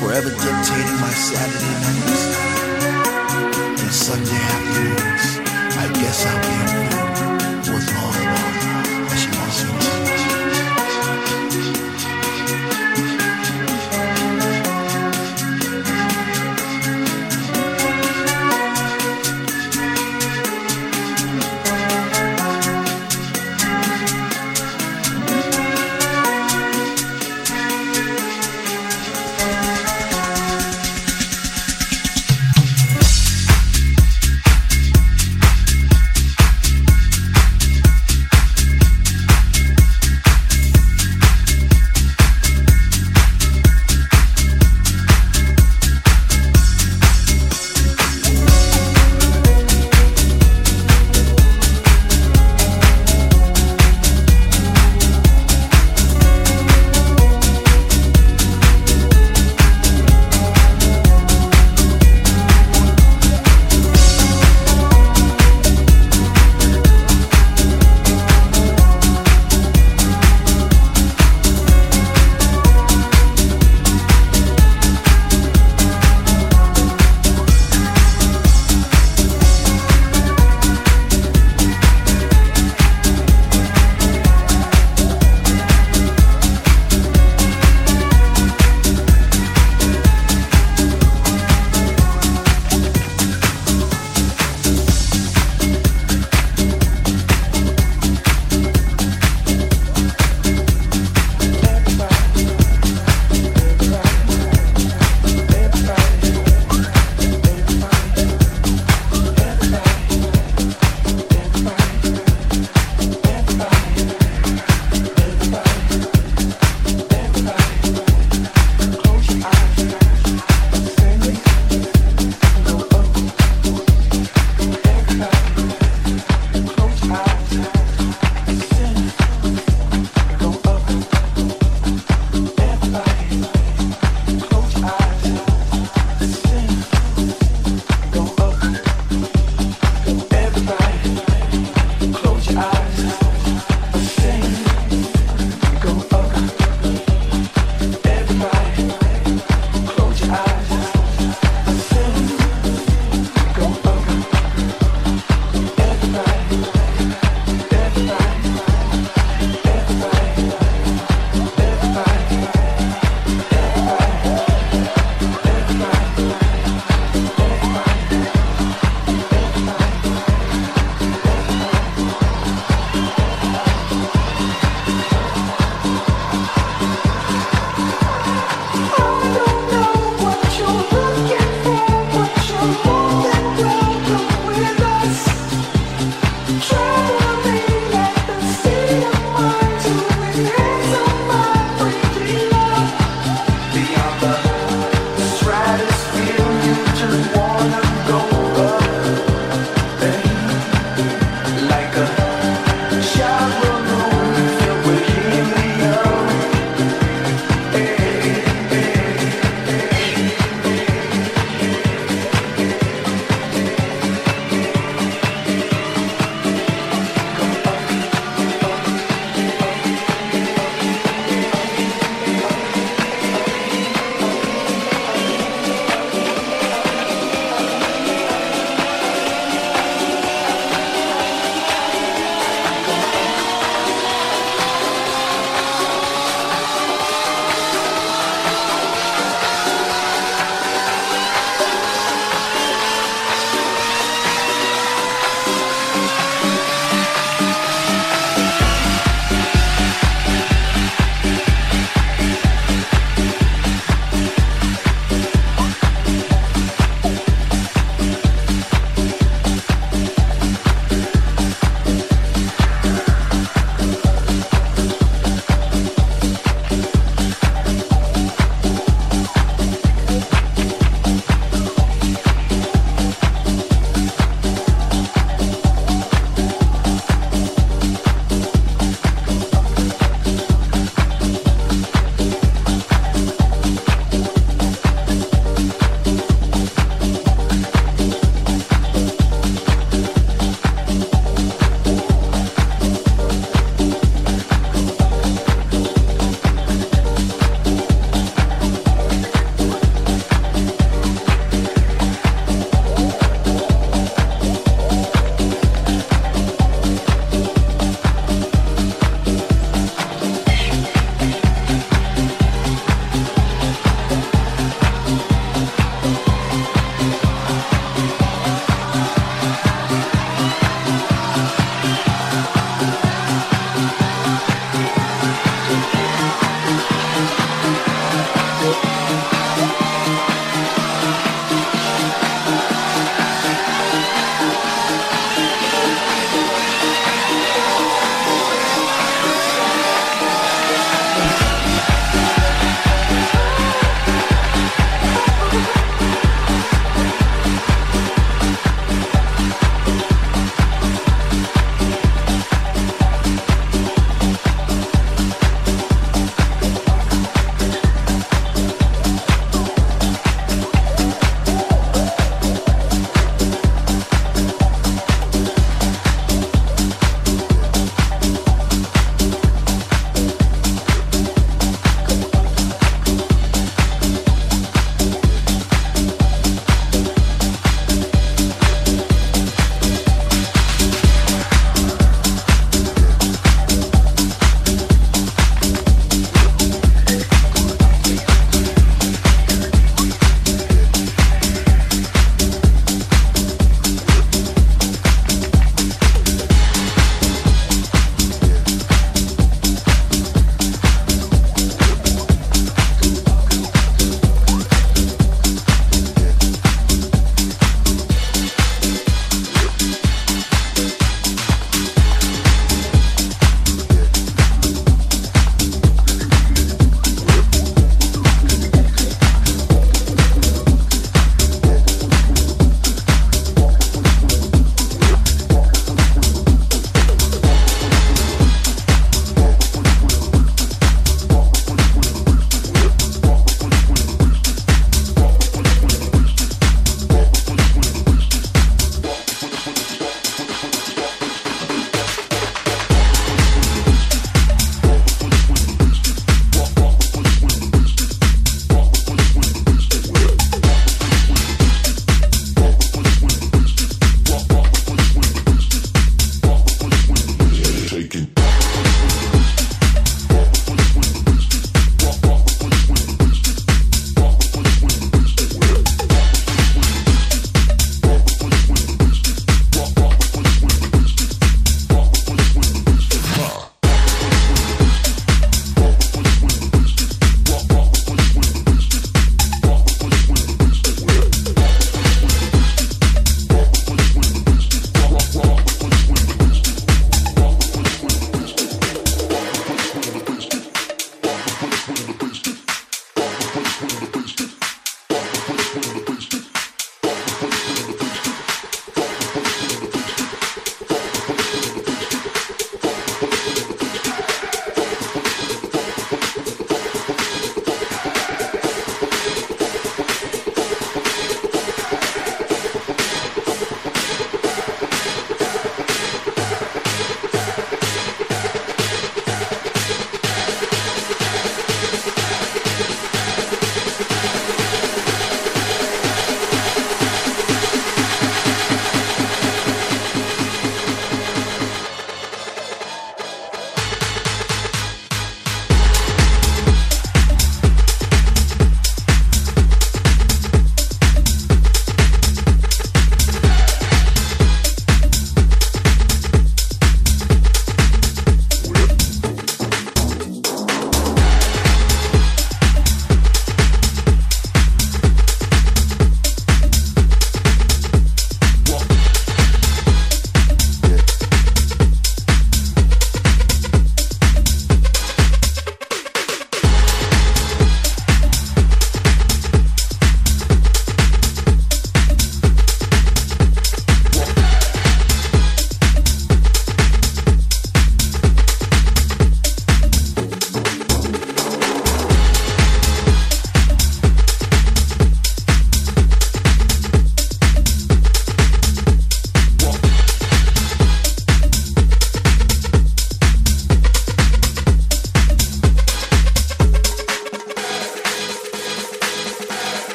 forever dictating my Saturday nights and Sunday afternoons. I guess I'll be a fool with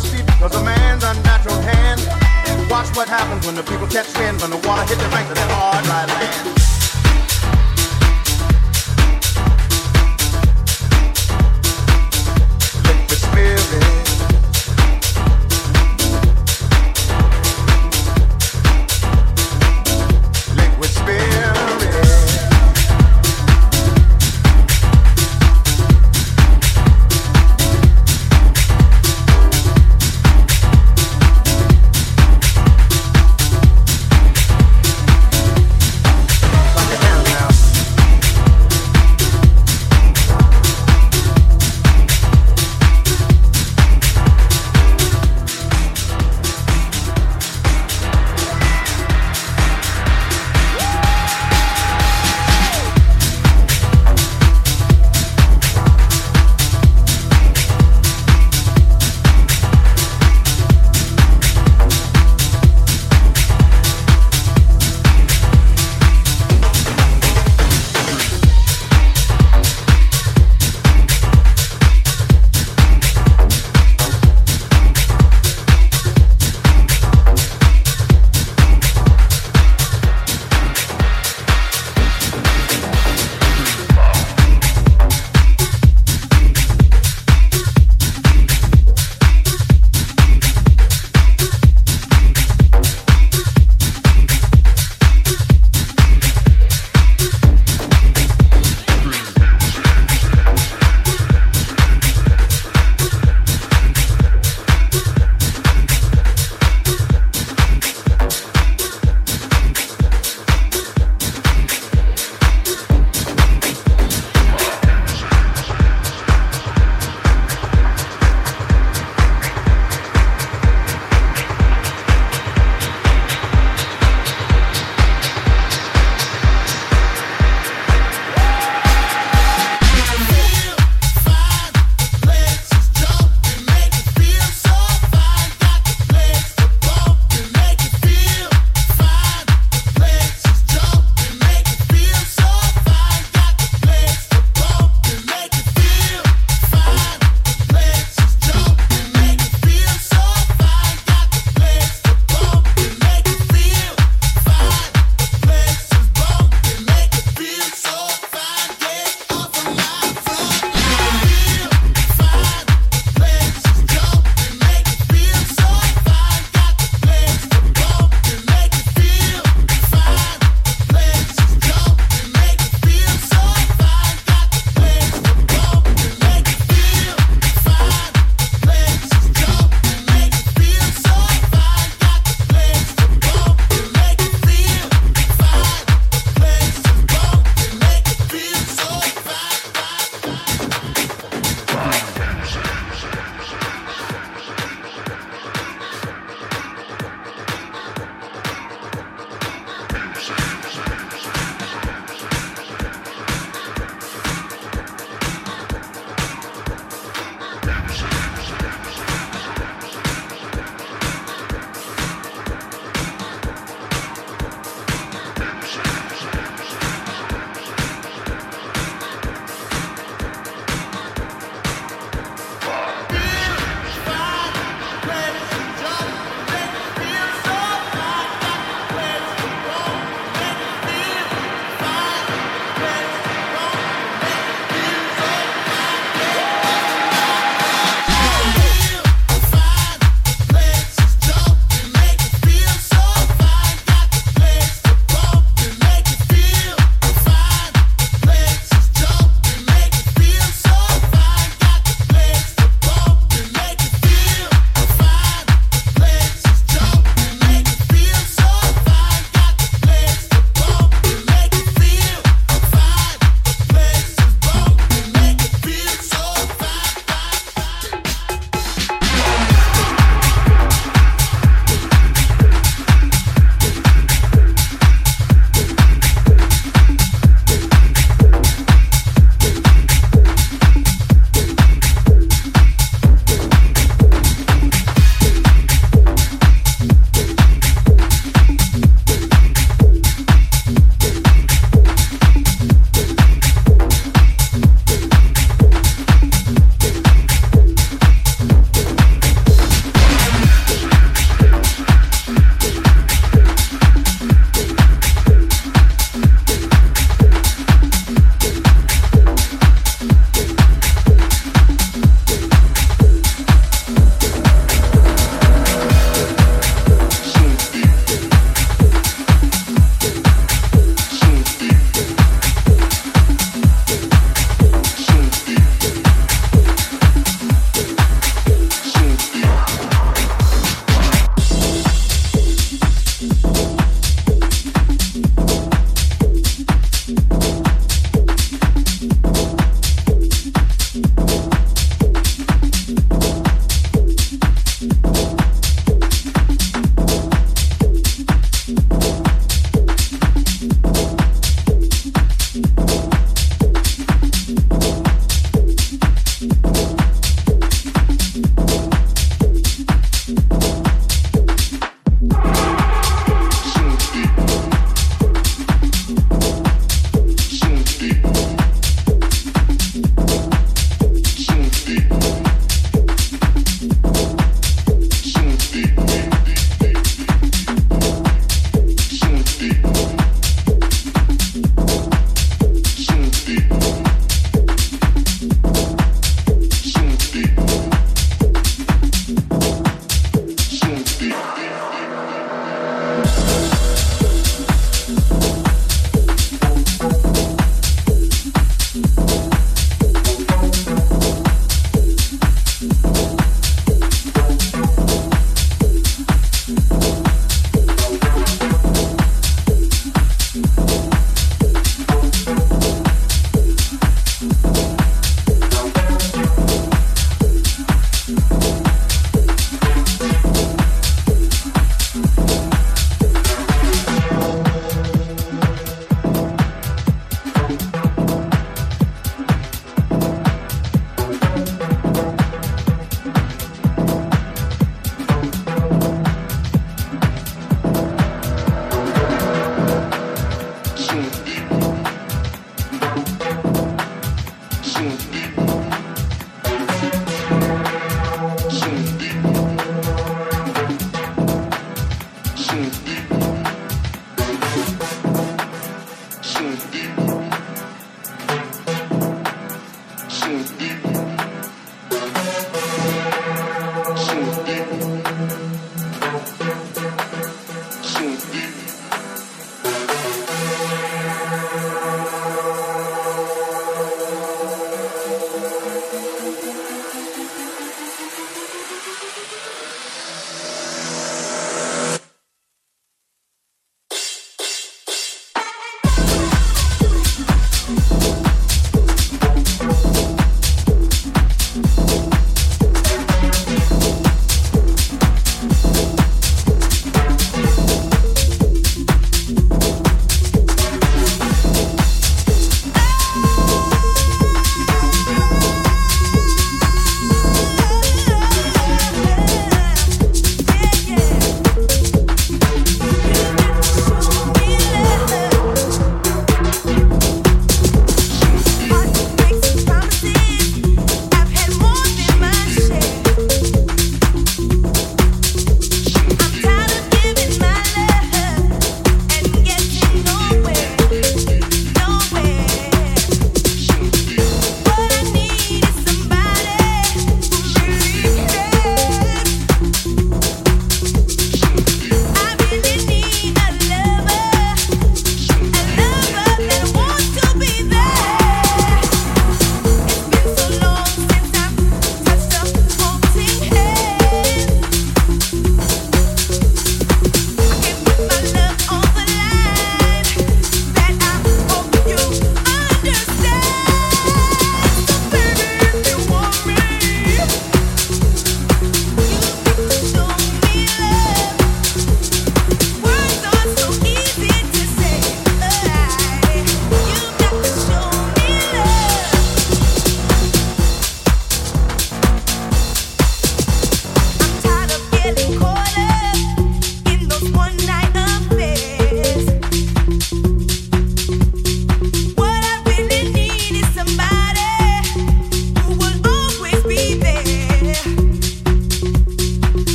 speed because a man's unnatural hand. Watch what happens when the people catch wind, when the water hits the banks of that hard dry land.